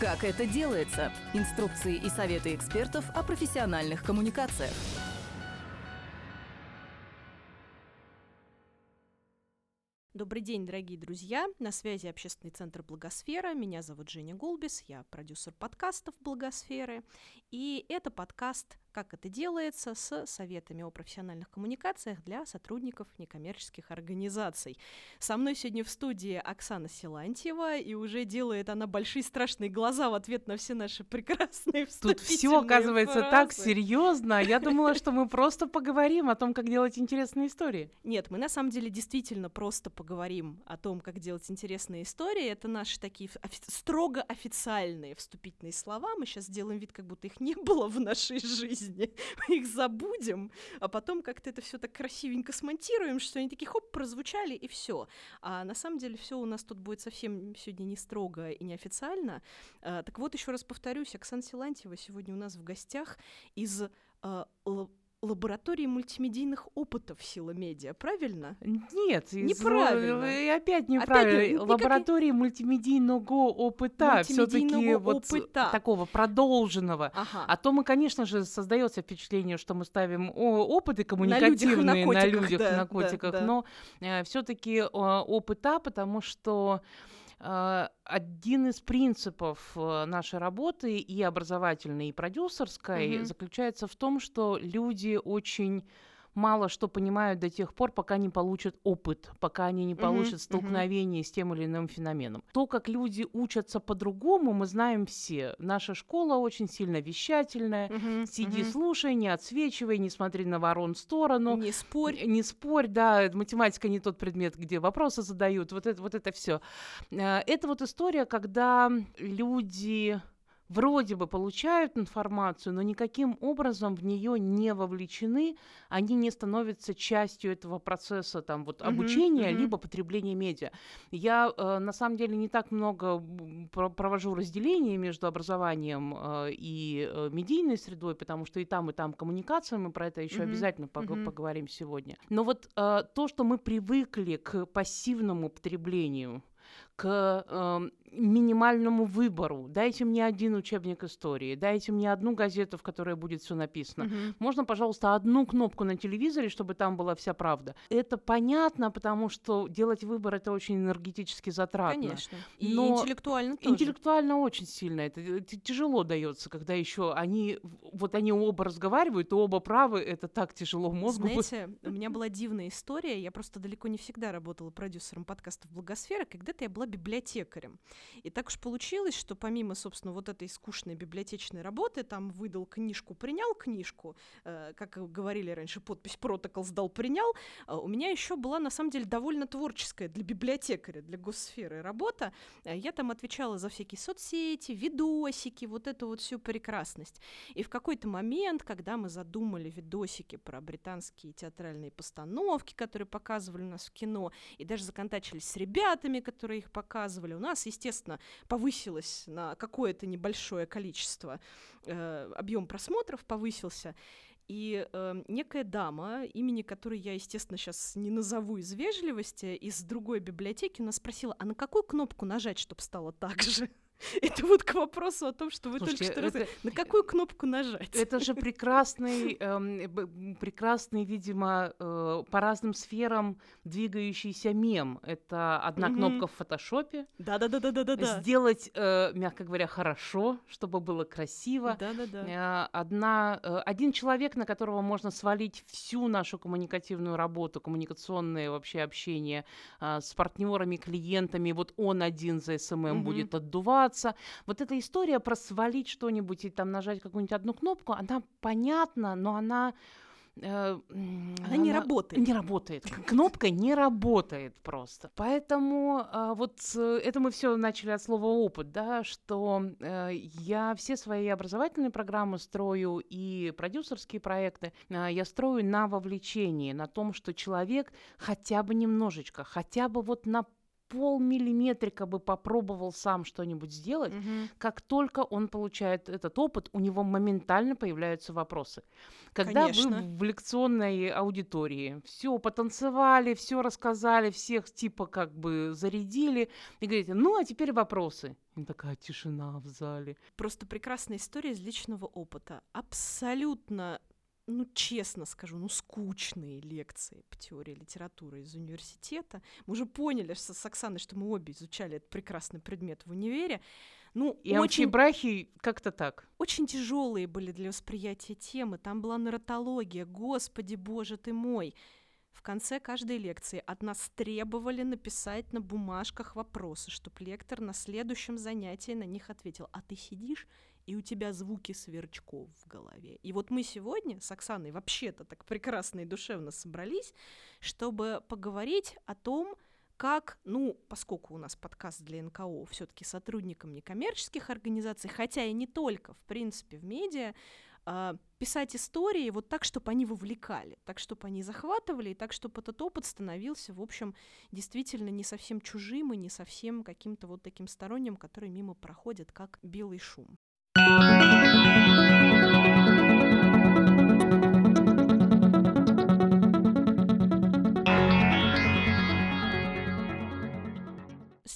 Как это делается? Инструкции и советы экспертов о профессиональных коммуникациях. Добрый день, дорогие друзья! На связи Общественный центр Благосфера. Меня зовут Женя Голбис, я продюсер подкастов Благосферы. И это подкаст как это делается с советами о профессиональных коммуникациях для сотрудников некоммерческих организаций. Со мной сегодня в студии Оксана Силантьева, и уже делает она большие страшные глаза в ответ на все наши прекрасные Тут все оказывается фразы. так серьезно. Я думала, что мы просто поговорим о том, как делать интересные истории. Нет, мы на самом деле действительно просто поговорим о том, как делать интересные истории. Это наши такие офи- строго официальные вступительные слова. Мы сейчас сделаем вид, как будто их не было в нашей жизни жизни, мы их забудем, а потом как-то это все так красивенько смонтируем, что они такие хоп, прозвучали, и все. А на самом деле все у нас тут будет совсем сегодня не строго и неофициально. А, так вот, еще раз повторюсь, Оксана Силантьева сегодня у нас в гостях из а, лаборатории мультимедийных опытов сила медиа, правильно? Нет, неправильно. Из, и опять неправильно. Опять, лаборатории никак... мультимедийного опыта, все-таки вот такого продолженного. Ага. А то мы, конечно же, создается впечатление, что мы ставим опыты коммуникативные на людях, на котиках, да, да. но э, все-таки э, опыта, потому что один из принципов э, нашей работы и образовательной, и продюсерской mm-hmm. заключается в том, что люди очень мало что понимают до тех пор, пока не получат опыт, пока они не получат uh-huh, столкновение uh-huh. с тем или иным феноменом. То, как люди учатся по-другому, мы знаем все. Наша школа очень сильно вещательная. Uh-huh, Сиди, uh-huh. слушай, не отсвечивай, не смотри на ворон в сторону. Не спорь. Не спорь, да. Математика не тот предмет, где вопросы задают. Вот это, вот это все. Э, это вот история, когда люди вроде бы получают информацию, но никаким образом в нее не вовлечены, они не становятся частью этого процесса там вот обучения uh-huh. либо потребления медиа. Я э, на самом деле не так много провожу разделение между образованием э, и э, медийной средой, потому что и там и там коммуникация, мы про это еще uh-huh, обязательно uh-huh. поговорим сегодня. Но вот э, то, что мы привыкли к пассивному потреблению к э, минимальному выбору. Дайте мне один учебник истории, дайте мне одну газету, в которой будет все написано. Угу. Можно, пожалуйста, одну кнопку на телевизоре, чтобы там была вся правда. Это понятно, потому что делать выбор это очень энергетически затратно. Конечно. И Но интеллектуально тоже. Интеллектуально очень сильно. Это, это тяжело дается, когда еще они вот они оба разговаривают, и оба правы. Это так тяжело мозгу. Знаете, у меня была дивная история. Я просто далеко не всегда работала продюсером подкастов Благосфера. Когда-то я была библиотекарем. И так уж получилось, что помимо, собственно, вот этой скучной библиотечной работы, там выдал книжку, принял книжку, э, как говорили раньше, подпись протокол сдал, принял, э, у меня еще была, на самом деле, довольно творческая для библиотекаря, для госсферы работа. Э, я там отвечала за всякие соцсети, видосики, вот эту вот всю прекрасность. И в какой-то момент, когда мы задумали видосики про британские театральные постановки, которые показывали у нас в кино, и даже законтачились с ребятами, которые их показывали. У нас, естественно, повысилось на какое-то небольшое количество, э, объем просмотров повысился. И э, некая дама, имени которой я, естественно, сейчас не назову из вежливости, из другой библиотеки, нас спросила, а на какую кнопку нажать, чтобы стало так же? Это вот к вопросу о том, что вы Слушайте, только что это, раз... На какую кнопку нажать? Это же прекрасный, эм, прекрасный, видимо, э, по разным сферам двигающийся мем. Это одна mm-hmm. кнопка в фотошопе. Да-да-да-да-да-да. Сделать, э, мягко говоря, хорошо, чтобы было красиво. Да-да-да. Э, одна, э, один человек, на которого можно свалить всю нашу коммуникативную работу, коммуникационное вообще общение э, с партнерами, клиентами. Вот он один за SMM mm-hmm. будет отдувать развиваться. Вот эта история про свалить что-нибудь и там нажать какую-нибудь одну кнопку, она понятна, но она э, она, она не работает. Не работает. Кнопка не работает просто. Поэтому э, вот это мы все начали от слова опыт, да, что э, я все свои образовательные программы строю и продюсерские проекты э, я строю на вовлечении, на том, что человек хотя бы немножечко, хотя бы вот на полмиллиметрика бы попробовал сам что-нибудь сделать, Мгм. как только он получает этот опыт, у него моментально появляются вопросы. Когда Конечно. вы в лекционной аудитории все потанцевали, все рассказали, всех типа как бы зарядили, и говорите, ну а теперь вопросы. И такая тишина в зале. Просто прекрасная история из личного опыта. Абсолютно, ну честно скажу, ну скучные лекции по теории литературы из университета. Мы уже поняли с, с Оксаной, что мы обе изучали этот прекрасный предмет в универе. Ну, И очень, брахи как-то так. очень тяжелые были для восприятия темы. Там была нарратология, господи боже ты мой. В конце каждой лекции от нас требовали написать на бумажках вопросы, чтобы лектор на следующем занятии на них ответил. А ты сидишь, и у тебя звуки сверчков в голове. И вот мы сегодня с Оксаной вообще-то так прекрасно и душевно собрались, чтобы поговорить о том, как, ну, поскольку у нас подкаст для НКО, все-таки сотрудникам некоммерческих организаций, хотя и не только, в принципе, в медиа, а, писать истории вот так, чтобы они вовлекали, так, чтобы они захватывали, и так, чтобы этот опыт становился, в общем, действительно не совсем чужим и не совсем каким-то вот таким сторонним, который мимо проходит, как белый шум.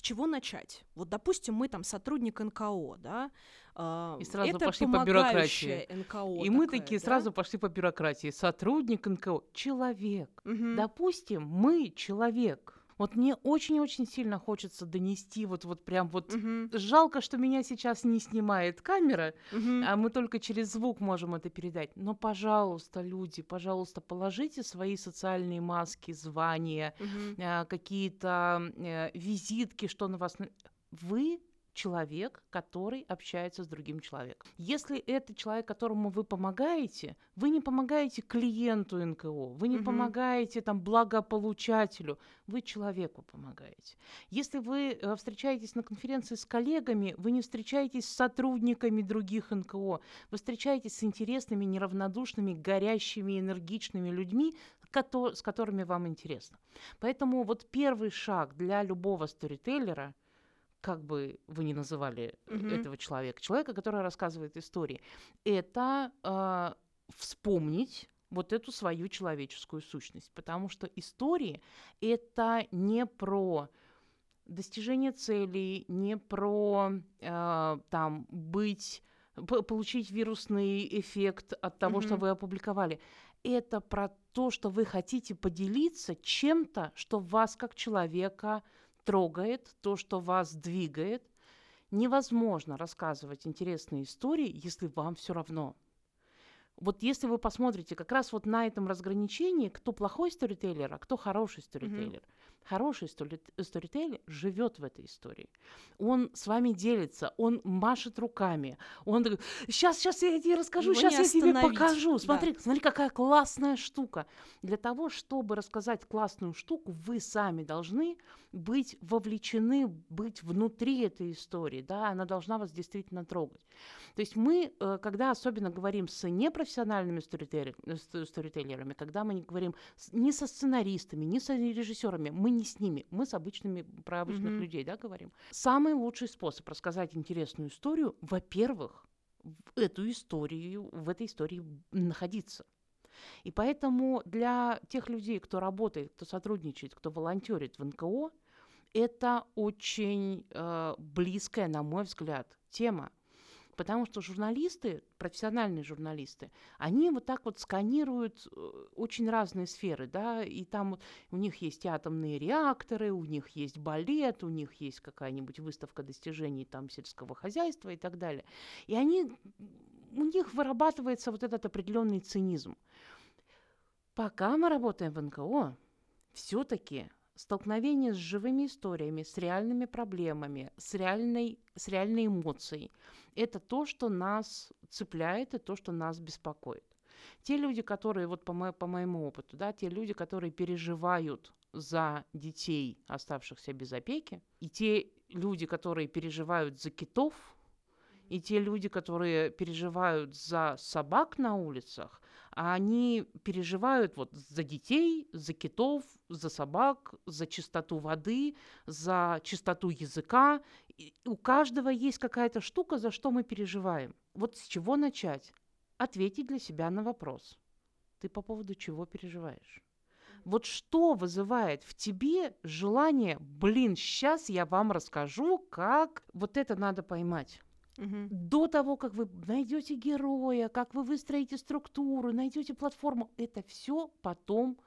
Чего начать? Вот, допустим, мы там сотрудник НКО, да? а, И сразу это пошли по бюрократии. НКО И мы такая, такие да? сразу пошли по бюрократии. Сотрудник НКО, человек. Мгм. Допустим, мы человек. Вот мне очень-очень сильно хочется донести вот, вот прям вот... Мгм. Жалко, что меня сейчас не снимает камера, Мгм. а мы только через звук можем это передать. Но, пожалуйста, люди, пожалуйста, положите свои социальные маски, звания, Мгм. а, какие-то э, визитки, что на вас... на- Вы человек, который общается с другим человеком. Если это человек, которому вы помогаете, вы не помогаете клиенту НКО, вы не Мгм. помогаете там благополучателю, вы человеку помогаете. Если вы э, встречаетесь на конференции с коллегами, вы не встречаетесь с сотрудниками других НКО, вы встречаетесь с интересными, неравнодушными, горящими, энергичными людьми, с которыми вам интересно. Поэтому вот первый шаг для любого сторителлера, как бы вы ни называли э, Мгм. этого человека, человека, который рассказывает истории, это э, вспомнить вот эту свою человеческую сущность, потому что истории это не про достижение целей, не про э, там быть получить вирусный эффект от того, что Мгм. вы опубликовали. Это про то, что вы хотите поделиться чем-то, что вас как человека трогает, то, что вас двигает. Невозможно рассказывать интересные истории, если вам все равно. Вот если вы посмотрите как раз вот на этом разграничении, кто плохой сторителлер, а кто хороший сторителлер. Хороший стори- сторителлер живет в этой истории. Он с вами делится, он машет руками, он такой, сейчас, сейчас я тебе расскажу, Его сейчас я тебе покажу. да. Смотри, смотри, какая классная штука. Для того, чтобы рассказать классную штуку, вы сами должны быть вовлечены, быть внутри этой истории, да, она должна вас действительно трогать. То есть мы, э, когда особенно говорим с непрофессиональными э, ст- сторителлерами, когда мы не говорим с- не со сценаристами, не со режиссерами, мы не с ними, мы с обычными, про обычных Мгм. людей, да, говорим. Самый лучший способ рассказать интересную историю, во-первых, в эту историю, в этой истории находиться. И поэтому для тех людей, кто работает, кто сотрудничает, кто волонтерит в НКО, это очень э, близкая, на мой взгляд, тема. Потому что журналисты, профессиональные журналисты, они вот так вот сканируют э, очень разные сферы, да, и там вот у них есть атомные реакторы, у них есть балет, у них есть какая-нибудь выставка достижений там сельского хозяйства и так далее. И они, у них вырабатывается вот этот определенный цинизм. Пока мы работаем в НКО, все-таки столкновение с живыми историями, с реальными проблемами, с реальной, с реальной эмоцией, это то, что нас цепляет и то, что нас беспокоит. Те люди, которые, вот по, мо- по моему опыту, да, те люди, которые переживают за детей, оставшихся без опеки, и те люди, которые переживают за китов, и те люди, которые переживают за собак на улицах, они переживают вот за детей, за китов, за собак, за чистоту воды, за чистоту языка. И у каждого есть какая-то штука, за что мы переживаем. Вот с чего начать? Ответить для себя на вопрос. Ты по поводу чего переживаешь? Вот что вызывает в тебе желание, блин, сейчас я вам расскажу, как вот это надо поймать. Мгм. До того, как вы найдете героя, как вы выстроите структуру, найдете платформу, это все потом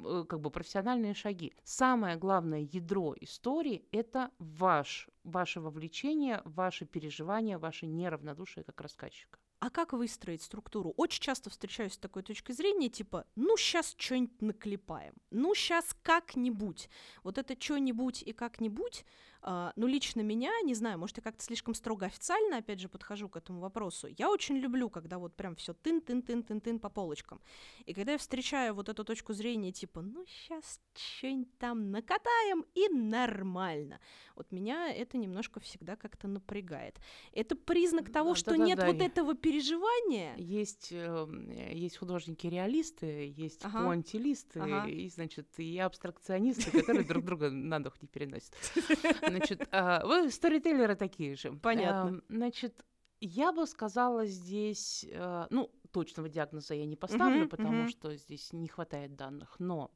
э, как бы профессиональные шаги. Самое главное ядро истории – это ваш, ваше вовлечение, ваши переживания, ваше неравнодушие как рассказчика. А как выстроить структуру? Очень часто встречаюсь с такой точкой зрения, типа, ну, сейчас что-нибудь наклепаем, ну, сейчас как-нибудь. Вот это что-нибудь и как-нибудь, а, ну, лично меня, не знаю, может, я как-то слишком строго официально, опять же, подхожу к этому вопросу. Я очень люблю, когда вот прям все тын-тын-тын-тын-тын по полочкам. И когда я встречаю вот эту точку зрения, типа, ну, сейчас что-нибудь там накатаем, и нормально. Вот меня это немножко всегда как-то напрягает. Это признак того, Да, что да-да-да, нет вот я- этого переживания. Есть, эм, э, есть художники-реалисты, есть Ага. пуантилисты, Ага. и, значит, и абстракционисты, которые друг друга на дух не переносят. Значит, а, вы сторителлеры такие же. Понятно. Эм, Значит, я бы сказала здесь, э, ну, точного диагноза я не поставлю, потому что здесь не хватает данных, но,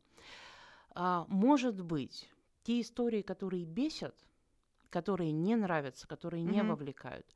а, может быть, те истории, которые бесят, которые не нравятся, которые не вовлекают.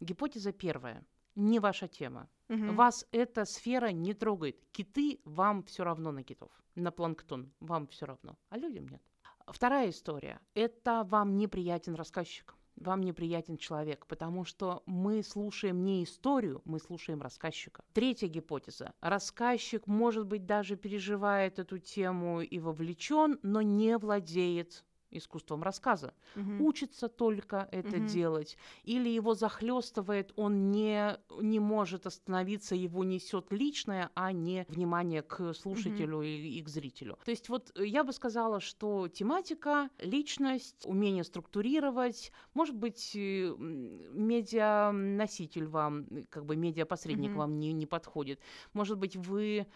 Гипотеза первая. Не ваша тема. Мгм. Вас эта сфера не трогает. Киты вам все равно на китов, на планктон вам все равно, а людям нет. Вторая история. Это вам неприятен рассказчик, вам неприятен человек, потому что мы слушаем не историю, мы слушаем рассказчика. Третья гипотеза. Рассказчик, может быть, даже переживает эту тему и вовлечен, но не владеет искусством рассказа Мгм. учится только это Мгм. делать, или его захлестывает, он не, не может остановиться, его несет личное, а не внимание к слушателю и, и к зрителю. То есть вот э, я бы сказала, что тематика, личность, умение структурировать, может быть, э, медианоситель вам, э, как бы медиапосредник Мгм. вам не, не подходит. Может быть, вы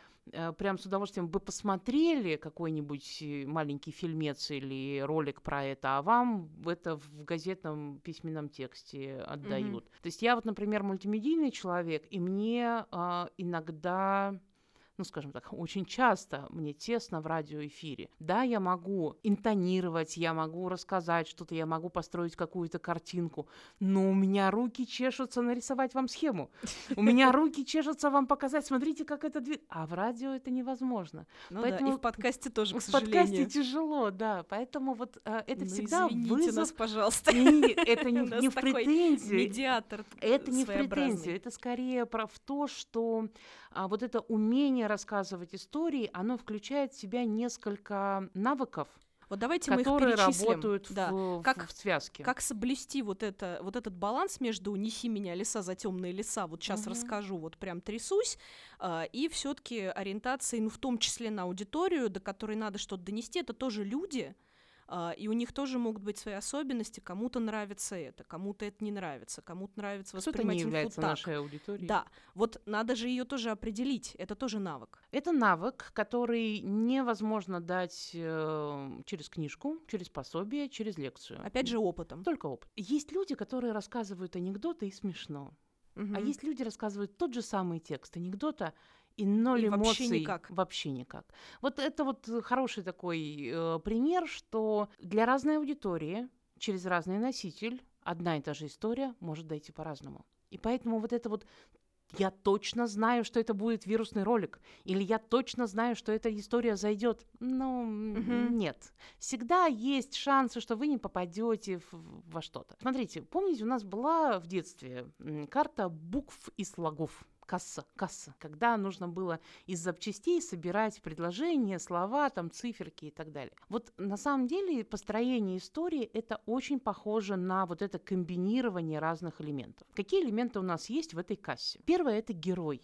прям с удовольствием бы посмотрели какой-нибудь э, маленький фильмец или ролик про это, а вам это в газетном письменном тексте отдают. То есть я вот, например, мультимедийный человек, и мне а, иногда ну, скажем так, очень часто мне тесно в радиоэфире. Да, я могу интонировать, я могу рассказать что-то, я могу построить какую-то картинку, но у меня руки чешутся нарисовать вам схему. У меня руки чешутся вам показать, смотрите, как это двигается. А в радио это невозможно. Ну да, и поэтому в подкасте тоже, к в подкасте сожалению. тяжело, да. Поэтому вот э, это Ну, всегда извините вызов. нас, пожалуйста. И это не, не в такой претензию. Медиатор Это не в претензию, это скорее про в то, что а, вот это умение рассказывать истории, оно включает в себя несколько навыков, Вот давайте мы их перечислим. работают Да. в, Как- в связке. Как соблюсти вот, это, вот этот баланс между «неси меня леса за темные леса», вот сейчас Мгм. расскажу, вот прям трясусь, а, и все таки ориентации, ну, в том числе на аудиторию, до которой надо что-то донести, это тоже люди, и у них тоже могут быть свои особенности, кому-то нравится это, кому-то это не нравится, кому-то нравится Кто-то воспринимать не является так. нашей аудиторией. Да, вот надо же ее тоже определить, это тоже навык. Это навык, который невозможно дать э, через книжку, через пособие, через лекцию. Опять же, опытом. Только опыт. Есть люди, которые рассказывают анекдоты и смешно. А Мгм. есть люди, рассказывают тот же самый текст анекдота, и ноль И вообще эмоций никак. вообще никак. Вот это вот э, хороший такой э, пример, что для разной аудитории через разный носитель одна и та же история может дойти по-разному. И поэтому вот это вот я точно знаю, что это будет вирусный ролик, или я точно знаю, что эта история зайдет. Ну, Мгм. нет. Всегда есть шансы, что вы не попадете во что-то. Смотрите, помните, у нас была в детстве карта букв и слогов. Касса, касса, когда нужно было из запчастей собирать предложения, слова, там, циферки и так далее. Вот на самом деле построение истории это очень похоже на вот это комбинирование разных элементов. Какие элементы у нас есть в этой кассе? Первое это герой.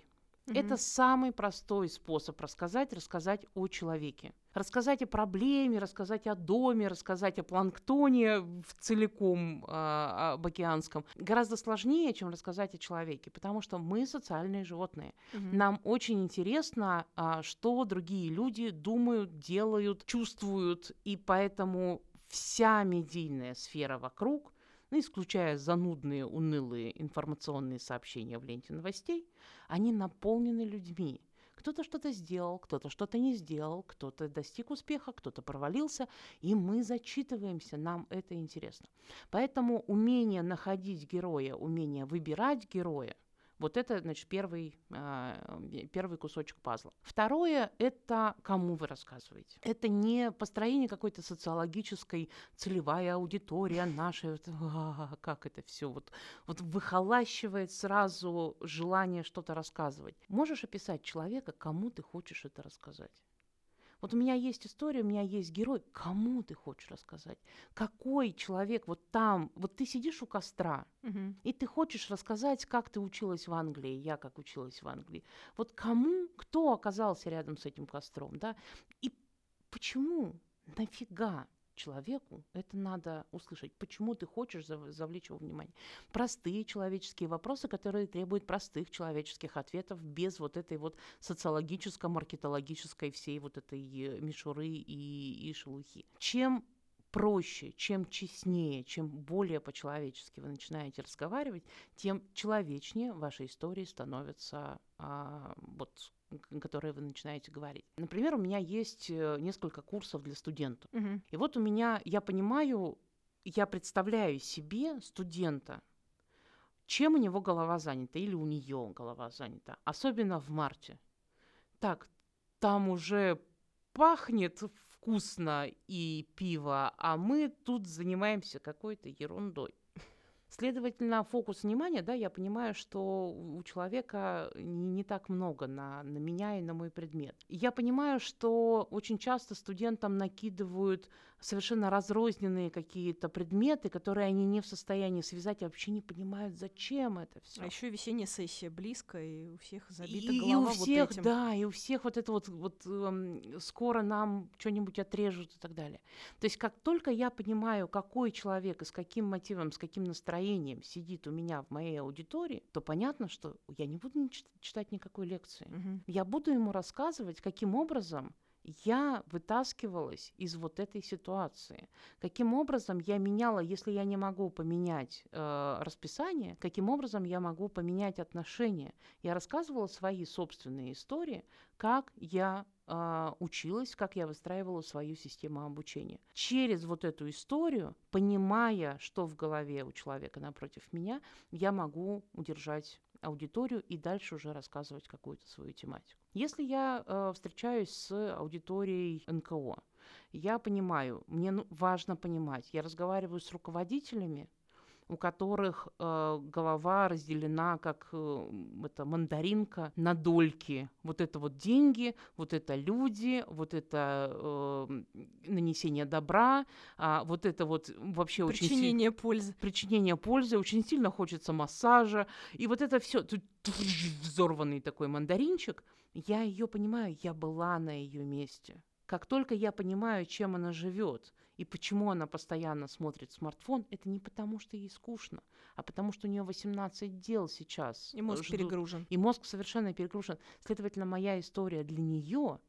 Это самый простой способ рассказать, рассказать о человеке. Рассказать о проблеме, рассказать о доме, рассказать о планктоне в целиком а, об океанском. Гораздо сложнее, чем рассказать о человеке, потому что мы социальные животные. Мгм. Нам очень интересно, а, что другие люди думают, делают, чувствуют, и поэтому вся медийная сфера вокруг, ну, исключая занудные, унылые информационные сообщения в ленте новостей, они наполнены людьми. Кто-то что-то сделал, кто-то что-то не сделал, кто-то достиг успеха, кто-то провалился, и мы зачитываемся, нам это интересно. Поэтому умение находить героя, умение выбирать героя, вот это, значит, первый, а, первый кусочек пазла. Второе – это кому вы рассказываете. Это не построение какой-то социологической целевая аудитория наша. а, как это все вот, вот выхолащивает сразу желание что-то рассказывать. Можешь описать человека, кому ты хочешь это рассказать? Вот у меня есть история, у меня есть герой. Кому ты хочешь рассказать? Какой человек вот там? Вот ты сидишь у костра, Мгм. и ты хочешь рассказать, как ты училась в Англии, я как училась в Англии. Вот кому, кто оказался рядом с этим костром, да? И почему, нафига человеку это надо услышать? Почему ты хочешь зав- завлечь его внимание? Простые человеческие вопросы, которые требуют простых человеческих ответов без вот этой вот социологическо-маркетологической всей вот этой э, мишуры и, и шелухи. Чем проще, чем честнее, чем более по-человечески вы начинаете разговаривать, тем человечнее ваши истории становятся, а, вот, которые вы начинаете говорить. Например, у меня есть э, несколько курсов для студентов. Мгм. И вот у меня, я понимаю, я представляю себе студента, чем у него голова занята или у нее голова занята, особенно в марте. Так, там уже пахнет вкусно и пиво, а мы тут занимаемся какой-то ерундой. Следовательно, фокус внимания, да, я понимаю, что у человека не, не так много на, на меня и на мой предмет. Я понимаю, что очень часто студентам накидывают совершенно разрозненные какие-то предметы, которые они не в состоянии связать и вообще не понимают, зачем это все. А еще весенняя сессия близко, и у всех забита И, и голова у всех, вот этим. да, и у всех вот это вот, вот эм, скоро нам что-нибудь отрежут и так далее. То есть как только я понимаю, какой человек и с каким мотивом, с каким настроением сидит у меня в моей аудитории, то понятно, что я не буду читать никакой лекции. Мгм. Я буду ему рассказывать, каким образом я вытаскивалась из вот этой ситуации. Каким образом я меняла, если я не могу поменять э, расписание, каким образом я могу поменять отношения. Я рассказывала свои собственные истории, как я а, училась, как я выстраивала свою систему обучения. Через вот эту историю, понимая, что в голове у человека напротив меня, я могу удержать аудиторию и дальше уже рассказывать какую-то свою тематику. Если я э, встречаюсь с аудиторией НКО, я понимаю, мне ну- важно понимать, я разговариваю с руководителями, у которых э, голова разделена как э, это мандаринка на дольки. Вот это вот деньги, вот это люди, вот это э, нанесение добра, а вот это вот вообще очень си- Причинение пользы. причинение пользы, очень сильно хочется массажа, и вот это все взорванный такой мандаринчик, я ее понимаю, я была на ее месте. Как только я понимаю, чем она живет и почему она постоянно смотрит смартфон, это не потому, что ей скучно, а потому, что у нее 18 дел сейчас. И мозг ждут. перегружен. И мозг совершенно перегружен. Следовательно, моя история для нее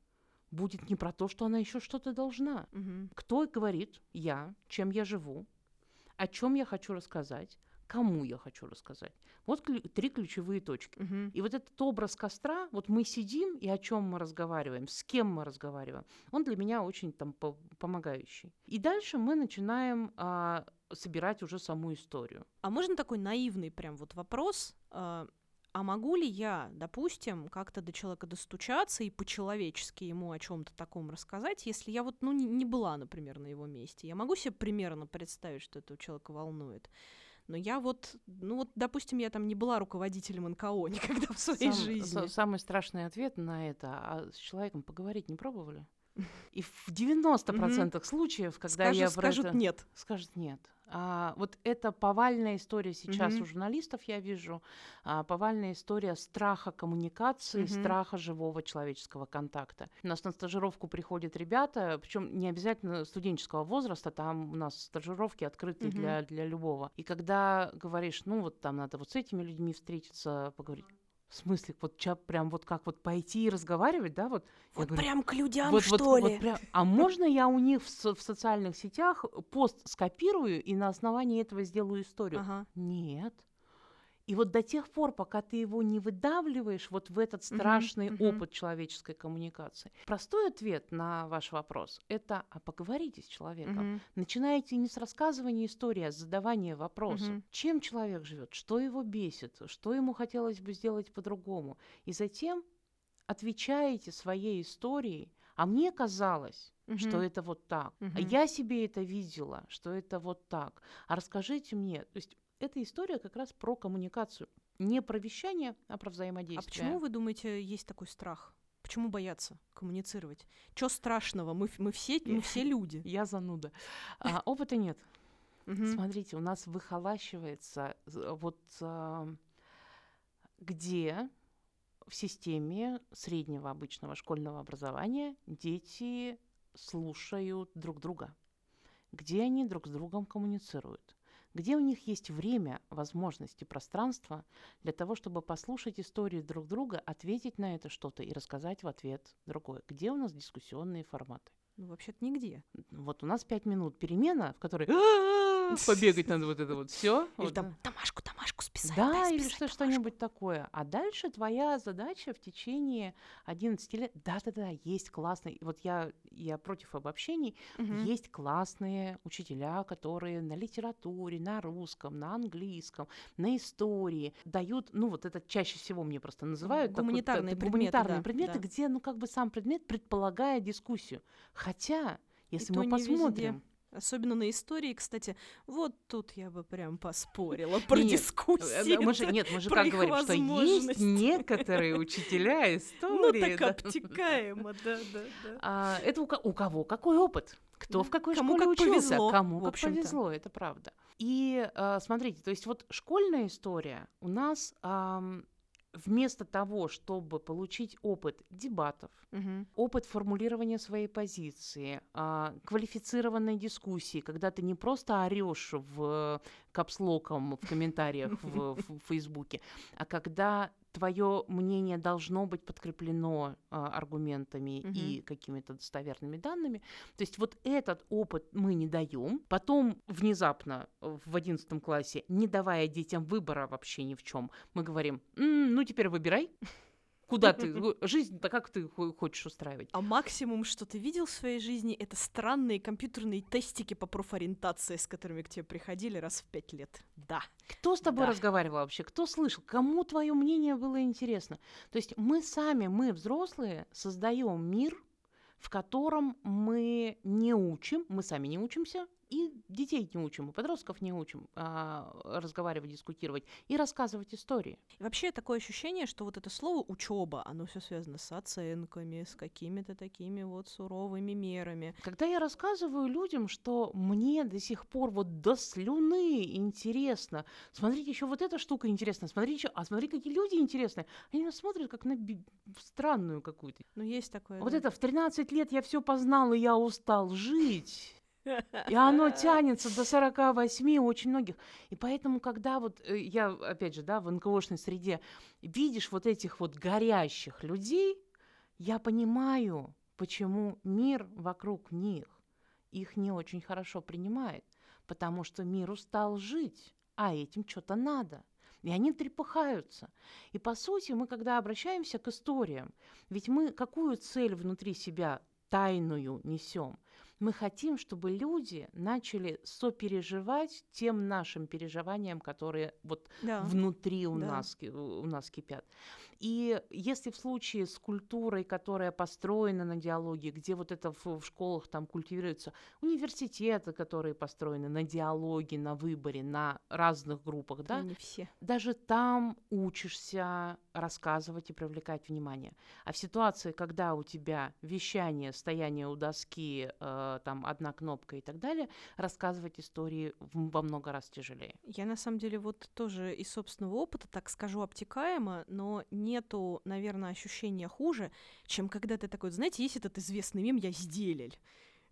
будет не про то, что она еще что-то должна. Мгм. Кто говорит я, чем я живу, о чем я хочу рассказать, кому я хочу рассказать. Вот клю- три ключевые точки. Мгм. И вот этот образ костра, вот мы сидим и о чем мы разговариваем, с кем мы разговариваем, он для меня очень там по- помогающий. И дальше мы начинаем а, собирать уже саму историю. А можно такой наивный прям вот вопрос? А а могу ли я, допустим, как-то до человека достучаться и по-человечески ему о чем-то таком рассказать, если я вот, ну, не, не была, например, на его месте? Я могу себе примерно представить, что этого человека волнует. Но я вот, ну вот, допустим, я там не была руководителем НКО никогда в своей Сам- жизни. са- самый страшный ответ на это, а с человеком поговорить не пробовали? И в 90% случаев, когда Скажут, я про скажут это... нет. Скажут нет. А, вот это повальная история сейчас Мгм. у журналистов, я вижу, а, повальная история страха коммуникации, Мгм. страха живого человеческого контакта. У нас на стажировку приходят ребята, причем не обязательно студенческого возраста, там у нас стажировки открыты Мгм. для, для любого. И когда говоришь, ну вот там надо вот с этими людьми встретиться, поговорить. В смысле, вот ча- прям вот как вот пойти и разговаривать, да, вот. Вот говорю, прям к людям, вот, что вот, вот ли? прям- а можно я у них в, со- в социальных сетях пост скопирую и на основании этого сделаю историю? Ага. Нет. И вот до тех пор, пока ты его не выдавливаешь вот в этот страшный мгм. опыт человеческой коммуникации. Простой ответ на ваш вопрос – это а поговорите с человеком. Мгм. Начинаете не с рассказывания истории, а с задавания вопросов. Мгм. Чем человек живет, что его бесит, что ему хотелось бы сделать по-другому. И затем отвечаете своей историей, а мне казалось, что Мгм. это вот так. А Мгм. я себе это видела, что это вот так. А расскажите мне. То есть эта история как раз про коммуникацию. Не про вещание, а про А взаимодействие. почему вы думаете, есть такой страх? Почему боятся коммуницировать? Чё страшного? Мы, мы, все, мы все люди. Я зануда. А, опыта нет. Смотрите, у нас выхолащивается вот а, где в системе среднего обычного школьного образования дети слушают друг друга, где они друг с другом коммуницируют, где у них есть время, возможности, пространство для того, чтобы послушать истории друг друга, ответить на это что-то и рассказать в ответ другое. Где у нас дискуссионные форматы? Ну, вообще-то нигде. Вот у нас пять минут перемена, в которой побегать надо вот это вот все. Или там Тамашку, Тамашку списать. Да, дай или что, Тамашку». что-нибудь такое. А дальше твоя задача в течение 11 лет. Да-да-да, есть классные. Вот я, я против обобщений. Мгм. Есть классные учителя, которые на литературе, на русском, на английском, на истории дают, ну вот это чаще всего мне просто называют такой- Гуманитарные так- предметы, гуманитарные да, предметы, да. где, ну как бы сам предмет предполагает дискуссию. Хотя, если мы не везде. Особенно на истории, кстати. Вот тут я бы прям поспорила про Не-не, Э, дискуссии. Мы же, нет, мы же как говорим, что есть некоторые учителя Ну, истории. так да. обтекаемо, да, да, да. А, это у, у кого какой опыт? Кто Да. в какой Кому школе как учился? повезло, Кому как повезло, это правда. И а, смотрите, то есть вот школьная история у нас ам, вместо того, чтобы получить опыт дебатов, Мгм. опыт формулирования своей позиции, а, квалифицированной дискуссии, когда ты не просто орешь в капслоком в комментариях в, в Фейсбуке, а когда твое мнение должно быть подкреплено а, аргументами Мгм. и какими-то достоверными данными. То есть вот этот опыт мы не даем. Потом внезапно в одиннадцатом классе, не давая детям выбора вообще ни в чем, мы говорим, «М, ну теперь выбирай. Куда ты? Жизнь-то как ты хо- хочешь устраивать? А максимум, что ты видел в своей жизни, это странные компьютерные тестики по профориентации, с которыми к тебе приходили раз в пять лет. Да. Кто с тобой Да. разговаривал вообще? Кто слышал? Кому твое мнение было интересно? То есть мы сами, мы взрослые, создаем мир, в котором мы не учим, мы сами не учимся, и детей не учим, и подростков не учим а, разговаривать, дискутировать и рассказывать истории. И вообще такое ощущение, что вот это слово учеба, оно все связано с оценками, с какими-то такими вот суровыми мерами. Когда я рассказываю людям, что мне до сих пор вот до слюны интересно, смотрите, еще вот эта штука интересна, смотрите, еще, а смотри, какие люди интересные, они меня смотрят как на би- странную какую-то. Ну, есть такое. Вот да. это в 13 лет я все познал, и я устал жить. И оно тянется до 48 у очень многих. И поэтому, когда вот э, я, опять же, да, в НКОшной среде видишь вот этих вот горящих людей, я понимаю, почему мир вокруг них их не очень хорошо принимает. Потому что мир устал жить, а этим что-то надо. И они трепыхаются. И по сути, мы когда обращаемся к историям, ведь мы какую цель внутри себя тайную несем? Мы хотим, чтобы люди начали сопереживать тем нашим переживаниям, которые вот Да. внутри у Да. нас у нас кипят. И если в случае с культурой, которая построена на диалоге, где вот это в, в школах там культивируется, университеты, которые построены на диалоге, на выборе, на разных группах, да, Не все. даже там учишься рассказывать и привлекать внимание. А в ситуации, когда у тебя вещание, стояние у доски, э, там одна кнопка и так далее, рассказывать истории во много раз тяжелее. Я на самом деле вот тоже из собственного опыта, так скажу, обтекаемо, но нету, наверное, ощущения хуже, чем когда ты такой, знаете, есть этот известный мем «я сделель».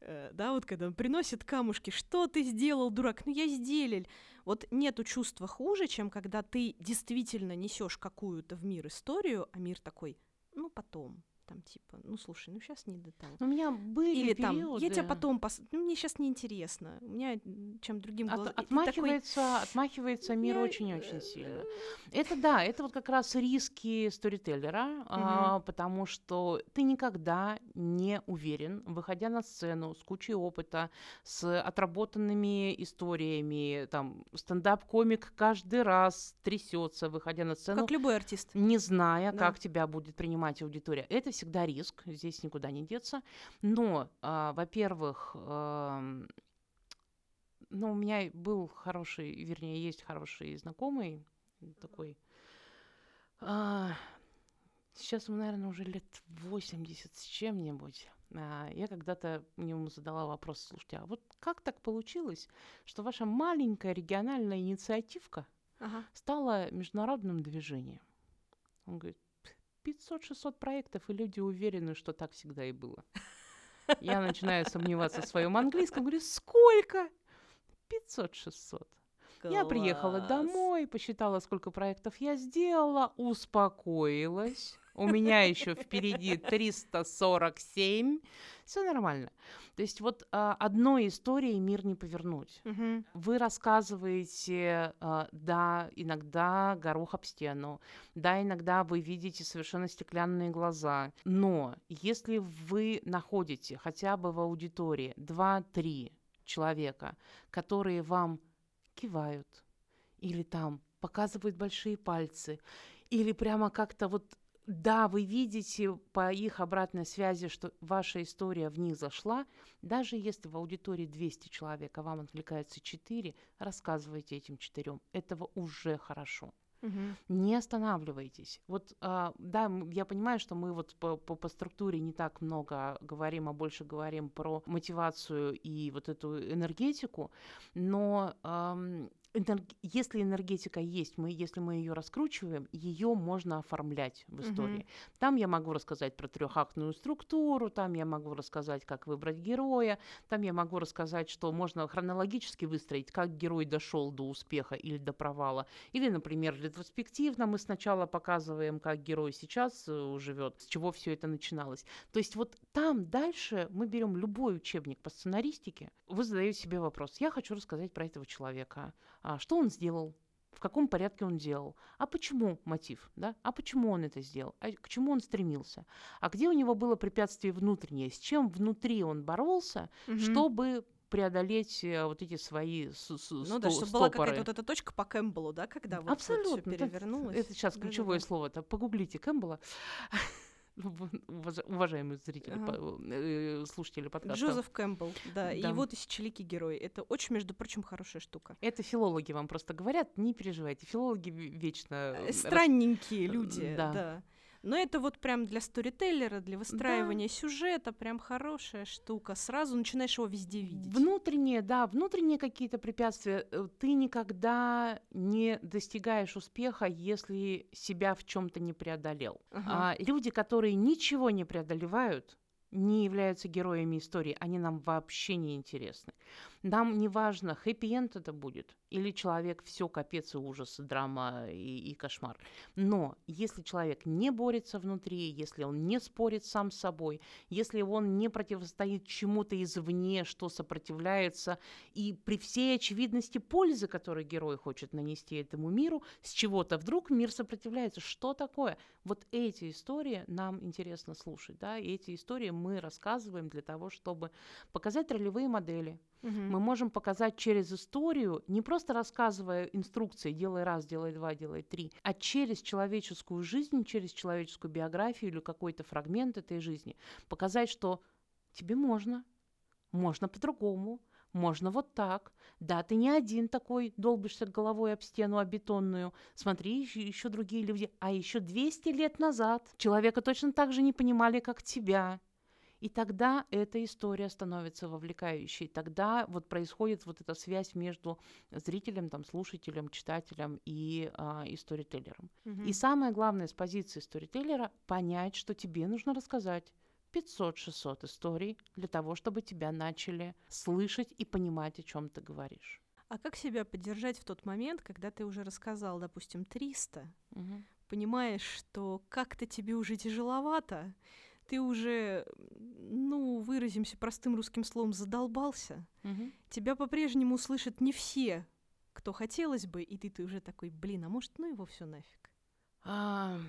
Э, Да, вот когда он приносит камушки, что ты сделал, дурак? Ну я сделель. Вот нету чувства хуже, чем когда ты действительно несешь какую-то в мир историю, а мир такой, ну потом, там типа, ну слушай, ну сейчас не до того. У меня были Или там, периоды... я тебя потом, пос... ну, мне сейчас неинтересно, у меня чем другим От- глазом. И ты такой, отмахивается, отмахивается мир «Я, очень-очень сильно. Это да, это вот как раз риски сторителлера, а, потому что ты никогда не уверен, выходя на сцену с кучей опыта, с отработанными историями, там стендап-комик каждый раз трясется, выходя на сцену, Как любой артист. не зная, Да. как тебя будет принимать аудитория. Это всегда риск, здесь никуда не деться. Но, а, во-первых, ам, ну, у меня был хороший, вернее, есть хороший знакомый такой. а, сейчас ему, наверное, уже лет 80 с чем-нибудь. А, я когда-то ему задала вопрос, слушайте, а вот как так получилось, что ваша маленькая региональная инициативка Ага. стало международным движением. Он говорит, 500-600 проектов, и люди уверены, что так всегда и было. Я начинаю сомневаться в своем английском, говорю, сколько? 500-600. Я приехала Класс. домой, посчитала, сколько проектов я сделала, успокоилась. У меня еще впереди 347. Все нормально. То есть вот а, одной историей мир не повернуть. Мгм. Вы рассказываете, а, да, иногда горох об стену, да, иногда вы видите совершенно стеклянные глаза, но если вы находите хотя бы в аудитории 2-3 человека, которые вам кивают, или там показывают большие пальцы, или прямо как-то вот да, вы видите по их обратной связи, что ваша история в них зашла, даже если в аудитории 200 человек, а вам отвлекается 4, рассказывайте этим четырем. Этого уже хорошо. Мгм. Не останавливайтесь. Вот, а, да, я понимаю, что мы вот по, по, по структуре не так много говорим, а больше говорим про мотивацию и вот эту энергетику, но энерг- если энергетика есть, мы, если мы ее раскручиваем, ее можно оформлять в истории. Там я могу рассказать про трехактную структуру, там я могу рассказать, как выбрать героя, там я могу рассказать, что можно хронологически выстроить, как герой дошел до успеха или до провала. Или, например, ретроспективно мы сначала показываем, как герой сейчас э, живет, с чего все это начиналось. То есть вот там дальше мы берем любой учебник по сценаристике, вы задаете себе вопрос, я хочу рассказать про этого человека, а, что он сделал, в каком порядке он делал, а почему мотив, да, а почему он это сделал, а к чему он стремился, а где у него было препятствие внутреннее, с чем внутри он боролся, Мгм. чтобы преодолеть э, вот эти свои с- с- Ну да, чтобы была стопоры. какая-то вот эта точка по Кэмпбеллу, да, когда вот Абсолютно. да, перевернулось. Это сейчас Да-да-да. ключевое слово. Это погуглите Кэмпбелла. Уважа- Уважаемые зрители, Ага. по- э, слушатели подкаста. Джозеф Кэмпбелл, да, и Да. его тысячеликий герой. Это очень, между прочим, хорошая штука. Это филологи вам просто говорят, не переживайте. Филологи ве- вечно... Э, Странненькие люди, да. да. Но это вот прям для сторителлера, для выстраивания сюжета прям хорошая штука. Сразу начинаешь его везде видеть. Внутренние, да, внутренние какие-то препятствия. э, Ты никогда не достигаешь успеха, если себя в чем-то не преодолел. Ага. А люди, которые ничего не преодолевают, не являются героями истории, они нам вообще не интересны. Нам не важно, хэппи-энд это будет, или человек все капец и ужас, драма и, и кошмар. Но если человек не борется внутри, если он не спорит сам с собой, если он не противостоит чему-то извне, что сопротивляется, и при всей очевидности пользы, которую герой хочет нанести этому миру, с чего-то вдруг мир сопротивляется. Что такое? Вот эти истории нам интересно слушать, да, и эти истории мы рассказываем для того, чтобы показать ролевые модели, Мгм. Мы можем показать через историю, не просто рассказывая инструкции «делай раз, делай два, делай три», а через человеческую жизнь, через человеческую биографию или какой-то фрагмент этой жизни, показать, что тебе можно, можно по-другому, можно вот так. Да, ты не один такой, долбишься головой об стену, об бетонную. Смотри, еще другие люди. А еще 200 лет назад человека точно так же не понимали, как тебя. И тогда эта история становится вовлекающей. Тогда вот происходит вот эта связь между зрителем, там, слушателем, читателем и, а, и сторителлером. Мгм. И самое главное с позиции сторителлера понять, что тебе нужно рассказать 500-600 историй для того, чтобы тебя начали слышать и понимать, о чем ты говоришь. А как себя поддержать в тот момент, когда ты уже рассказал, допустим, 300, Мгм. понимаешь, что как-то тебе уже тяжеловато, ты уже, ну, выразимся простым русским словом, задолбался, Мгм. тебя по-прежнему слышат не все, кто хотелось бы, и ты, ты уже такой, блин, а может, ну его все нафиг. А,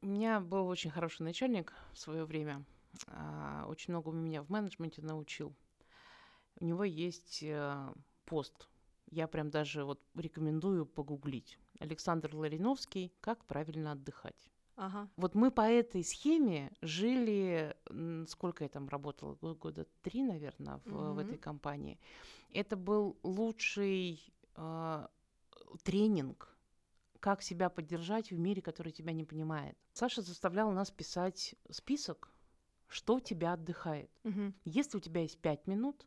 у меня был очень хороший начальник в свое время. А, очень много у меня в менеджменте научил. У него есть э, пост. Я прям даже вот рекомендую погуглить. Александр Лариновский «Как правильно отдыхать». Ага. Вот мы по этой схеме жили, сколько я там работала, Го- года три, наверное, в, в Мгм. этой компании. Это был лучший а, тренинг, как себя поддержать в мире, который тебя не понимает. Саша заставлял нас писать список, что тебя отдыхает. Мгм. Если у тебя есть пять минут,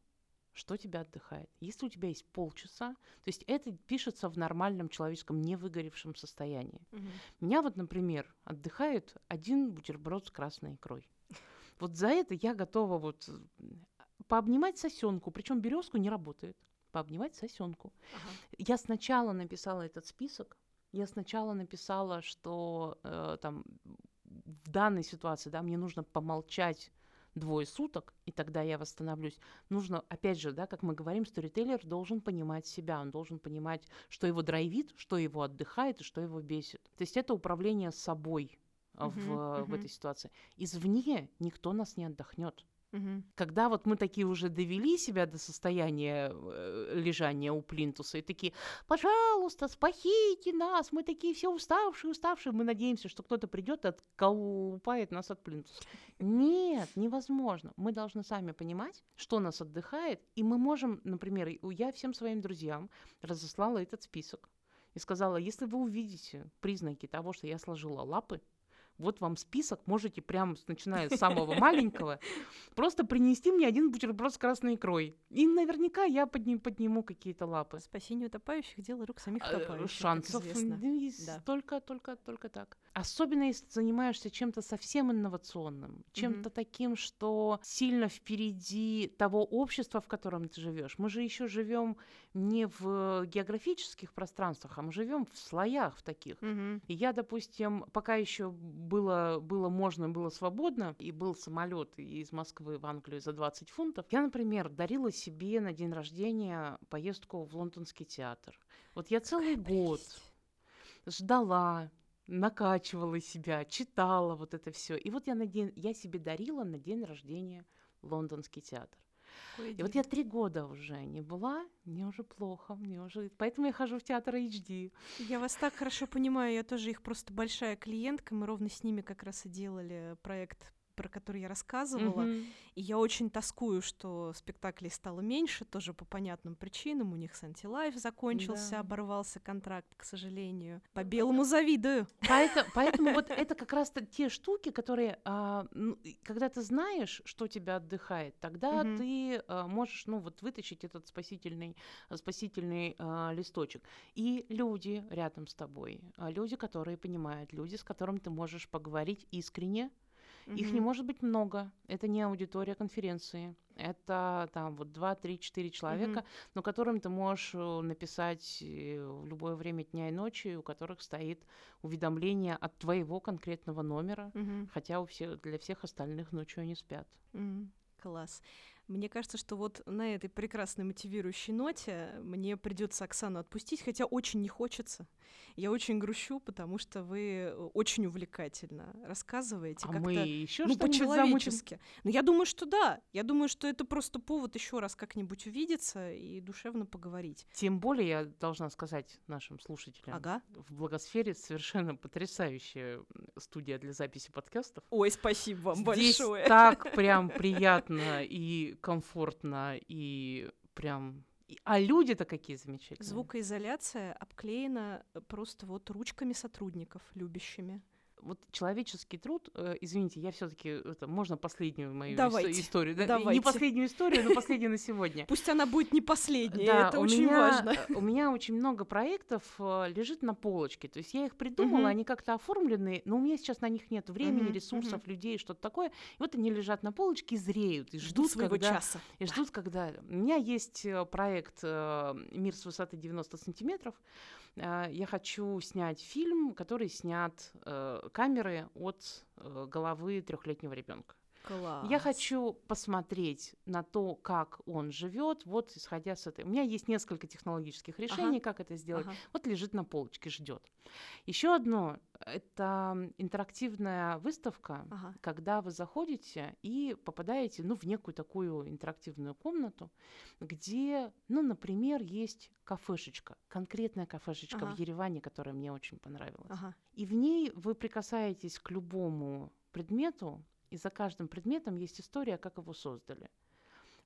что тебя отдыхает? Если у тебя есть полчаса, то есть это пишется в нормальном человеческом невыгоревшем состоянии. Мгм. Меня вот, например, отдыхает один бутерброд с красной икрой. Вот за это я готова вот э, пообнимать сосенку, причем березку не работает. Пообнимать сосенку. Ага. Я сначала написала этот список. Я сначала написала, что э, там в данной ситуации, да, мне нужно помолчать двое суток, и тогда я восстановлюсь. Нужно, опять же, да, как мы говорим, сторителлер должен понимать себя, он должен понимать, что его драйвит, что его отдыхает и что его бесит. То есть это управление собой а, в, э, в этой ситуации. Извне никто нас не отдохнет. Мгм. Когда вот мы такие уже довели себя до состояния э, лежания у плинтуса и такие, пожалуйста, спасите нас, мы такие все уставшие, уставшие, мы надеемся, что кто-то придет и отколупает нас от плинтуса. Нет, невозможно. Мы должны сами понимать, что нас отдыхает, и мы можем, например, я всем своим друзьям разослала этот список и сказала, если вы увидите признаки того, что я сложила лапы, вот вам список, можете прям, с- начиная с самого маленького, просто принести мне один бутерброд с красной икрой. И наверняка я подним, подниму какие-то лапы. Спасение утопающих – дело рук самих Э, утопающих, Шансов с- Да. только, только, только так. Особенно если ты занимаешься чем-то совсем инновационным, чем-то таким, что сильно впереди того общества, в котором ты живешь. Мы же еще живем не в географических пространствах, а мы живем в слоях в таких. Мгм. И я, допустим, пока еще было, было можно, было свободно, и был самолет из Москвы в Англию за 20 фунтов, я, например, дарила себе на день рождения поездку в лондонский театр. Вот я целый год ждала, накачивала себя, читала вот это все. И вот я, на день, я себе дарила на день рождения лондонский театр. Какое И вот я три года уже не была, мне уже плохо, мне уже... Поэтому я хожу в театр HD. Я вас так хорошо понимаю, я тоже их просто большая клиентка, мы ровно с ними как раз и делали проект про который я рассказывала. Мгм. И я очень тоскую, что спектаклей стало меньше, тоже по понятным причинам. У них с NT Live закончился, Да. оборвался контракт, к сожалению. По белому завидую. Поэтому, поэтому вот это как раз те штуки, которые, а, ну, когда ты знаешь, что тебя отдыхает, тогда Мгм. ты а, можешь, ну, вот вытащить этот спасительный, спасительный а, листочек. И люди рядом с тобой, а, люди, которые понимают, люди, с которыми ты можешь поговорить искренне, Их не может быть много. Это не аудитория конференции. Это там вот два, три, четыре человека, Мгм. но которым ты можешь э, написать э, в любое время дня и ночи, у которых стоит уведомление от твоего конкретного номера, Мгм. хотя у всех, для всех остальных ночью они спят. М, Класс. Мне кажется, что вот на этой прекрасной мотивирующей ноте мне придется Оксану отпустить, хотя очень не хочется. Я очень грущу, потому что вы э, очень увлекательно рассказываете. А как-то, мы еще ну, по-человечески. Ну, я думаю, что да. Я думаю, что это просто повод еще раз как-нибудь увидеться и душевно поговорить. Тем более я должна сказать нашим слушателям, Ага. в Благосфере совершенно потрясающая студия для записи подкастов. Ой, спасибо вам Здесь большое. так прям приятно и комфортно, и прям... А люди-то какие замечательные. Звукоизоляция обклеена просто вот ручками сотрудников, любящими. Вот человеческий труд, э, извините, я все-таки это можно последнюю мою ис- Давайте, историю, да, не давайте. последнюю историю, но последнюю на сегодня. Пусть она будет не последней, Да, это очень меня, важно. э, У меня очень много проектов э, лежит на полочке. То есть я их придумала, они как-то оформлены, но у меня сейчас на них нет времени, ресурсов, людей, что-то такое. И вот они лежат на полочке и зреют, и ждут, своего когда, часа. и ждут, когда... У меня есть проект э, «Мир с высоты 90 сантиметров». Э, Я хочу снять фильм, который снят э, камеры от э, головы трехлетнего ребенка. Класс. Я хочу посмотреть на то, как он живет, вот исходя с этой. У меня есть несколько технологических решений, как это сделать. Ага. Вот лежит на полочке, ждет. Еще одно это интерактивная выставка, Ага. когда вы заходите и попадаете, ну, в некую такую интерактивную комнату, где, ну, например, есть кафешечка, конкретная кафешечка Ага. в Ереване, которая мне очень понравилась. Ага. И в ней вы прикасаетесь к любому предмету, и за каждым предметом есть история, как его создали.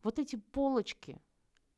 Вот эти полочки,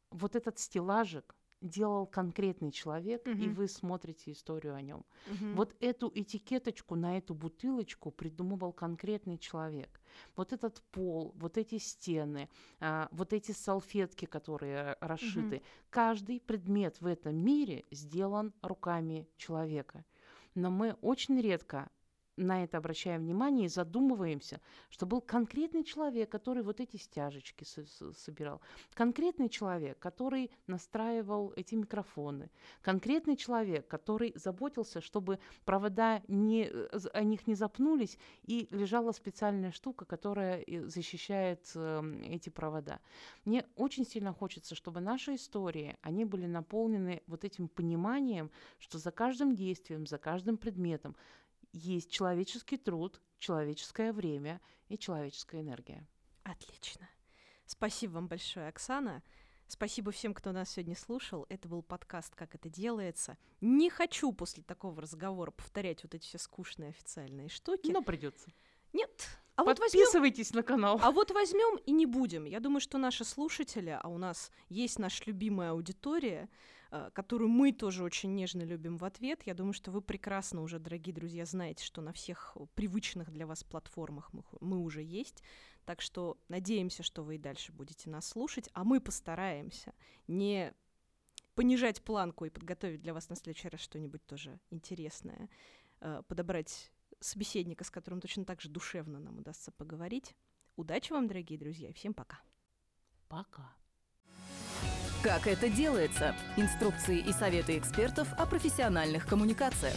вот этот стеллажик делал конкретный человек, и Мгм. вы смотрите историю о нем. Мгм. Вот эту этикеточку на эту бутылочку придумывал конкретный человек. Вот этот пол, вот эти стены, а, вот эти салфетки, которые расшиты. Каждый предмет в этом мире сделан руками человека. Но мы очень редко на это обращаем внимание и задумываемся, что был конкретный человек, который вот эти стяжечки со- со- собирал, конкретный человек, который настраивал эти микрофоны, конкретный человек, который заботился, чтобы провода не, э, о них не запнулись, и лежала специальная штука, которая и защищает эм, эти провода. Мне очень сильно хочется, чтобы наши истории, они были наполнены вот этим пониманием, что за каждым действием, за каждым предметом есть человеческий труд, человеческое время и человеческая энергия. Отлично. Спасибо вам большое, Оксана. Спасибо всем, кто нас сегодня слушал. Это был подкаст «Как это делается». Не хочу после такого разговора повторять вот эти все скучные официальные штуки. Но придется. Нет. А вот возьмем Подписывайтесь на канал. А вот возьмем и не будем. Я думаю, что наши слушатели, а у нас есть наша любимая аудитория, которую мы тоже очень нежно любим в ответ. Я думаю, что вы прекрасно уже, дорогие друзья, знаете, что на всех привычных для вас платформах мы, мы уже есть. Так что надеемся, что вы и дальше будете нас слушать, а мы постараемся не понижать планку и подготовить для вас на следующий раз что-нибудь тоже интересное, э, подобрать собеседника, с которым точно так же душевно нам удастся поговорить. Удачи вам, дорогие друзья, и всем пока. Пока. Как это делается? Инструкции и советы экспертов о профессиональных коммуникациях.